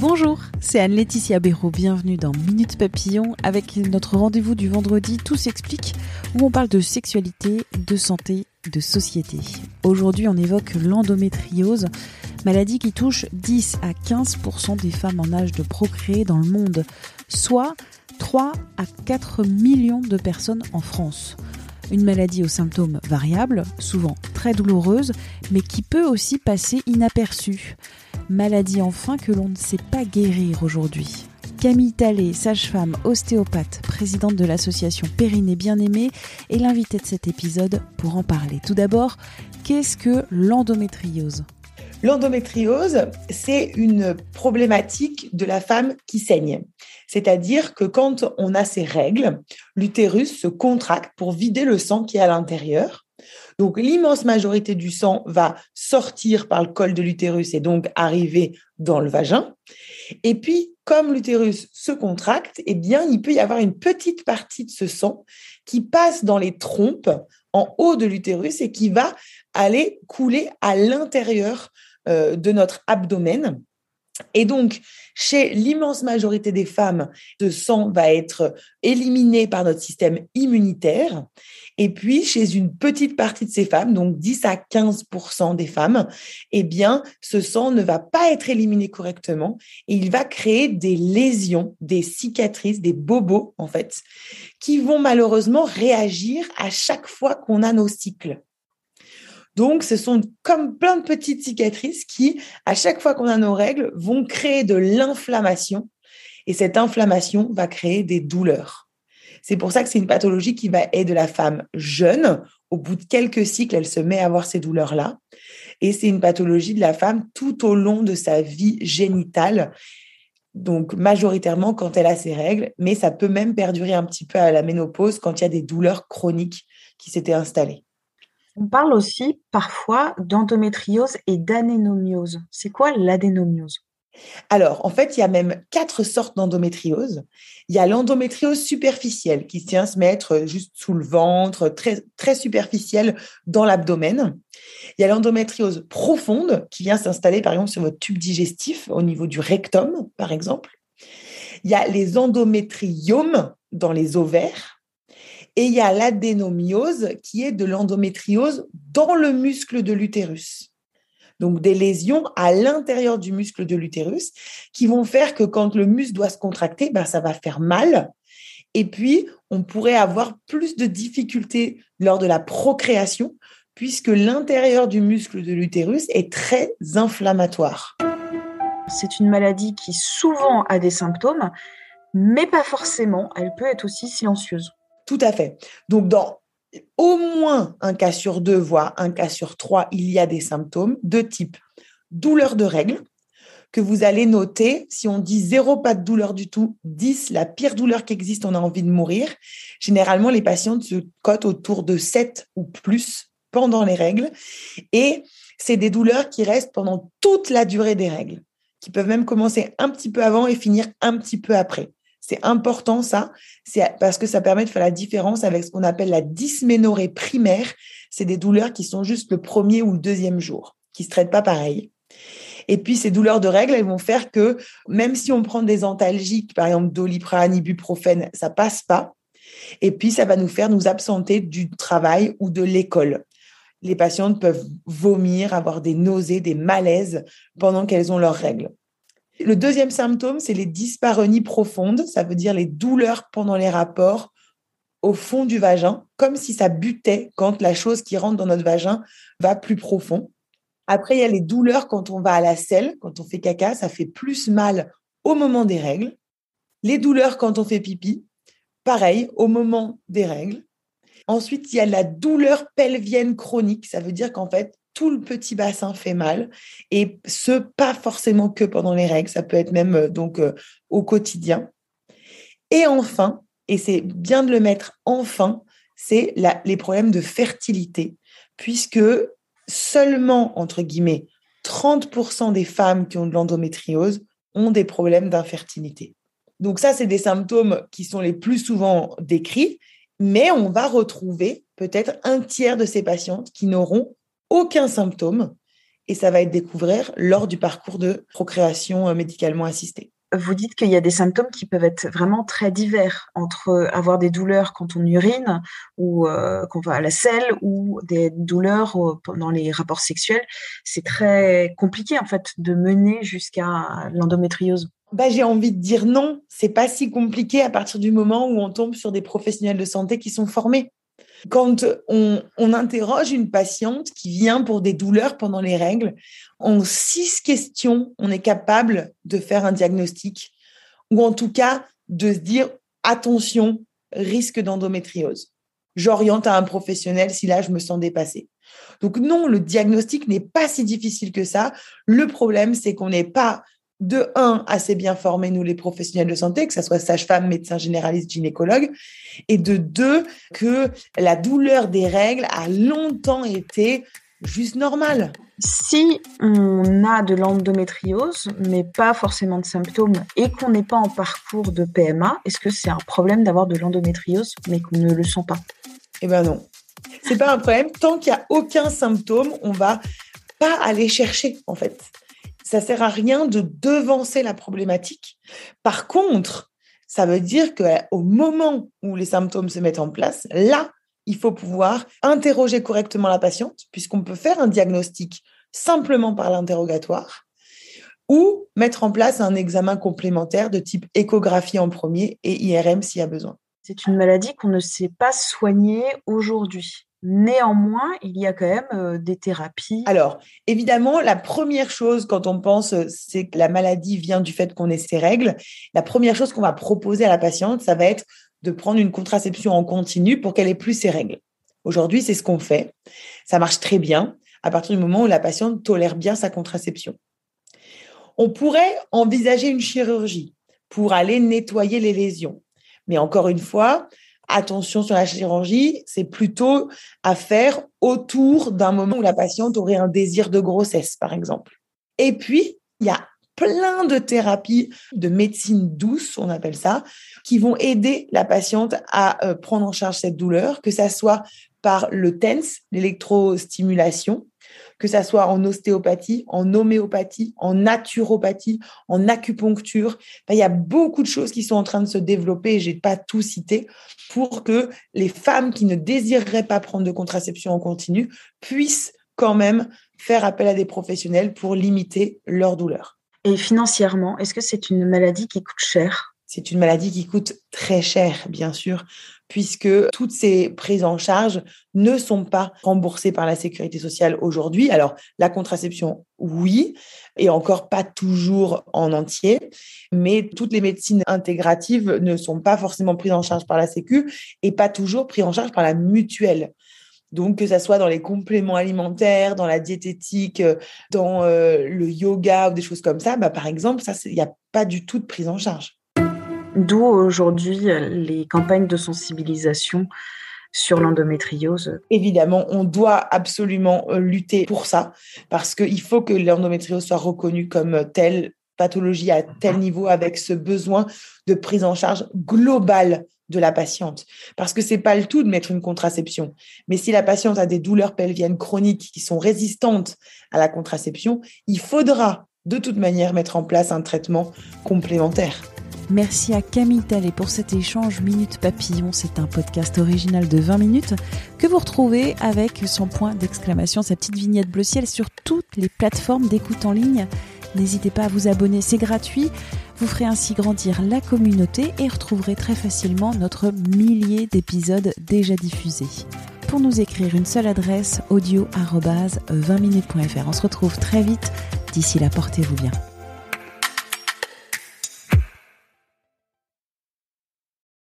Bonjour, c'est Anne-Laetitia Béraud. Bienvenue dans Minute Papillon avec notre rendez-vous du vendredi Tout s'explique où on parle de sexualité, de santé, de société. Aujourd'hui, on évoque l'endométriose, maladie qui touche 10 à 15% des femmes en âge de procréer dans le monde, soit 3 à 4 millions de personnes en France. Une maladie aux symptômes variables, souvent très douloureuse, mais qui peut aussi passer inaperçue. Maladie enfin que l'on ne sait pas guérir aujourd'hui. Camille Tallet, sage-femme, ostéopathe, présidente de l'association Périnée Bien-Aimée, est l'invitée de cet épisode pour en parler. Tout d'abord, qu'est-ce que l'endométriose? L'endométriose, c'est une problématique de la femme qui saigne. C'est-à-dire que quand on a ses règles, l'utérus se contracte pour vider le sang qui est à l'intérieur. Donc l'immense majorité du sang va sortir par le col de l'utérus et donc arriver dans le vagin. Et puis, comme l'utérus se contracte, eh bien, il peut y avoir une petite partie de ce sang qui passe dans les trompes en haut de l'utérus et qui va aller couler à l'intérieur euh, de notre abdomen. Et donc, chez l'immense majorité des femmes, ce sang va être éliminé par notre système immunitaire. Et puis, chez une petite partie de ces femmes, donc 10 à 15 des femmes, eh bien, ce sang ne va pas être éliminé correctement et il va créer des lésions, des cicatrices, des bobos, en fait, qui vont malheureusement réagir à chaque fois qu'on a nos cycles. Donc, ce sont comme plein de petites cicatrices qui, à chaque fois qu'on a nos règles, vont créer de l'inflammation. Et cette inflammation va créer des douleurs. C'est pour ça que c'est une pathologie qui va aider la femme jeune. Au bout de quelques cycles, elle se met à avoir ces douleurs-là. Et c'est une pathologie de la femme tout au long de sa vie génitale. Donc, majoritairement quand elle a ses règles, mais ça peut même perdurer un petit peu à la ménopause quand il y a des douleurs chroniques qui s'étaient installées. On parle aussi parfois d'endométriose et d'adénomiose. C'est quoi l'adénomiose? Alors, en fait, il y a même quatre sortes d'endométriose. Il y a l'endométriose superficielle qui tient à se mettre juste sous le ventre, très, très superficielle dans l'abdomen. Il y a l'endométriose profonde qui vient s'installer, par exemple, sur votre tube digestif au niveau du rectum, par exemple. Il y a les endométriomes dans les ovaires. Et il y a l'adénomiose qui est de l'endométriose dans le muscle de l'utérus. Donc des lésions à l'intérieur du muscle de l'utérus qui vont faire que quand le muscle doit se contracter, ben, ça va faire mal. Et puis, on pourrait avoir plus de difficultés lors de la procréation puisque l'intérieur du muscle de l'utérus est très inflammatoire. C'est une maladie qui souvent a des symptômes, mais pas forcément. Elle peut être aussi silencieuse. Tout à fait. Donc, dans au moins un cas sur deux, voire un cas sur trois, il y a des symptômes de type douleur de règles, que vous allez noter. Si on dit zéro, pas de douleur du tout, 10, la pire douleur qui existe, on a envie de mourir. Généralement, les patientes se cotent autour de 7 ou plus pendant les règles. Et c'est des douleurs qui restent pendant toute la durée des règles, qui peuvent même commencer un petit peu avant et finir un petit peu après. C'est important ça, c'est parce que ça permet de faire la différence avec ce qu'on appelle la dysménorrhée primaire. C'est des douleurs qui sont juste le premier ou le deuxième jour, qui se traitent pas pareil. Et puis ces douleurs de règles, elles vont faire que même si on prend des antalgiques, par exemple doliprane, ibuprofène, ça passe pas. Et puis ça va nous faire nous absenter du travail ou de l'école. Les patientes peuvent vomir, avoir des nausées, des malaises pendant qu'elles ont leurs règles. Le deuxième symptôme, c'est les dyspareunies profondes, ça veut dire les douleurs pendant les rapports au fond du vagin, comme si ça butait quand la chose qui rentre dans notre vagin va plus profond. Après, il y a les douleurs quand on va à la selle, quand on fait caca, ça fait plus mal au moment des règles. Les douleurs quand on fait pipi, pareil, au moment des règles. Ensuite, il y a la douleur pelvienne chronique. Ça veut dire qu'en fait, tout le petit bassin fait mal et ce, pas forcément que pendant les règles. Ça peut être même euh, donc euh, au quotidien. Et enfin, et c'est bien de le mettre enfin, c'est les problèmes de fertilité, puisque seulement, entre guillemets, 30% des femmes qui ont de l'endométriose ont des problèmes d'infertilité. Donc ça, c'est des symptômes qui sont les plus souvent décrits, mais on va retrouver peut-être un tiers de ces patientes qui n'auront aucun symptôme, et ça va être découvert lors du parcours de procréation euh, médicalement assistée vous dites qu'il y a des symptômes qui peuvent être vraiment très divers entre avoir des douleurs quand on urine ou euh, qu'on va à la selle ou des douleurs pendant les rapports sexuels. C'est très compliqué en fait de mener jusqu'à l'endométriose. Bah, j'ai envie de dire non, c'est pas si compliqué à partir du moment où on tombe sur des professionnels de santé qui sont formés. Quand on, interroge une patiente qui vient pour des douleurs pendant les règles, en six questions, on est capable de faire un diagnostic ou en tout cas de se dire attention, risque d'endométriose. J'oriente à un professionnel si là je me sens dépassée. Donc non, le diagnostic n'est pas si difficile que ça. Le problème, c'est qu'on n'est pas de un, assez bien formés, nous les professionnels de santé, que ce soit sage-femme, médecin généraliste, gynécologue, et de deux, que la douleur des règles a longtemps été juste normale. Si on a de l'endométriose, mais pas forcément de symptômes, et qu'on n'est pas en parcours de PMA, est-ce que c'est un problème d'avoir de l'endométriose, mais qu'on ne le sent pas? Eh ben non. C'est pas un problème. Tant qu'il n'y a aucun symptôme, on va pas aller chercher, en fait ça sert à rien de devancer la problématique. Par contre, ça veut dire qu'au moment où les symptômes se mettent en place, là, il faut pouvoir interroger correctement la patiente, puisqu'on peut faire un diagnostic simplement par l'interrogatoire, ou mettre en place un examen complémentaire de type échographie en premier et IRM s'il y a besoin. C'est une maladie qu'on ne sait pas soigner aujourd'hui. Néanmoins, il y a quand même euh, des thérapies. Alors, évidemment, la première chose quand on pense, euh, c'est que la maladie vient du fait qu'on ait ses règles. La première chose qu'on va proposer à la patiente, ça va être de prendre une contraception en continu pour qu'elle ait plus ses règles. Aujourd'hui, c'est ce qu'on fait. Ça marche très bien à partir du moment où la patiente tolère bien sa contraception. On pourrait envisager une chirurgie pour aller nettoyer les lésions. Mais encore une fois, attention sur la chirurgie, c'est plutôt à faire autour d'un moment où la patiente aurait un désir de grossesse, par exemple. Et puis, il y a plein de thérapies de médecine douce, on appelle ça, qui vont aider la patiente à euh, prendre en charge cette douleur, que ça soit par le TENS, l'électrostimulation, que ça soit en ostéopathie, en homéopathie, en naturopathie, en acupuncture. il y a beaucoup de choses qui sont en train de se développer, et je n'ai pas tout cité, pour que les femmes qui ne désireraient pas prendre de contraception en continu puissent quand même faire appel à des professionnels pour limiter leur douleur. Et financièrement, est-ce que c'est une maladie qui coûte cher? C'est une maladie qui coûte très cher, bien sûr puisque toutes ces prises en charge ne sont pas remboursées par la sécurité sociale aujourd'hui. Alors, la contraception, oui, et encore pas toujours en entier, mais toutes les médecines intégratives ne sont pas forcément prises en charge par la Sécu et pas toujours prises en charge par la mutuelle. Donc, que ça soit dans les compléments alimentaires, dans la diététique, dans euh, le yoga ou des choses comme ça, bah, par exemple, ça, il n'y a pas du tout de prise en charge. D'où aujourd'hui euh, les campagnes de sensibilisation sur l'endométriose. Évidemment, on doit absolument euh, lutter pour ça, parce qu'il faut que l'endométriose soit reconnue comme telle pathologie à tel niveau, avec ce besoin de prise en charge globale de la patiente. Parce que c'est pas le tout de mettre une contraception. Mais si la patiente a des douleurs pelviennes chroniques qui sont résistantes à la contraception, il faudra de toute manière mettre en place un traitement complémentaire. Merci à Camille Tallet pour cet échange Minute Papillon. C'est un podcast original de 20 minutes que vous retrouvez avec son point d'exclamation, sa petite vignette bleu ciel sur toutes les plateformes d'écoute en ligne. N'hésitez pas à vous abonner, c'est gratuit. Vous ferez ainsi grandir la communauté et retrouverez très facilement notre millier d'épisodes déjà diffusés. Pour nous écrire une seule adresse audio 20minutes.fr. On se retrouve très vite. D'ici là, portez-vous bien.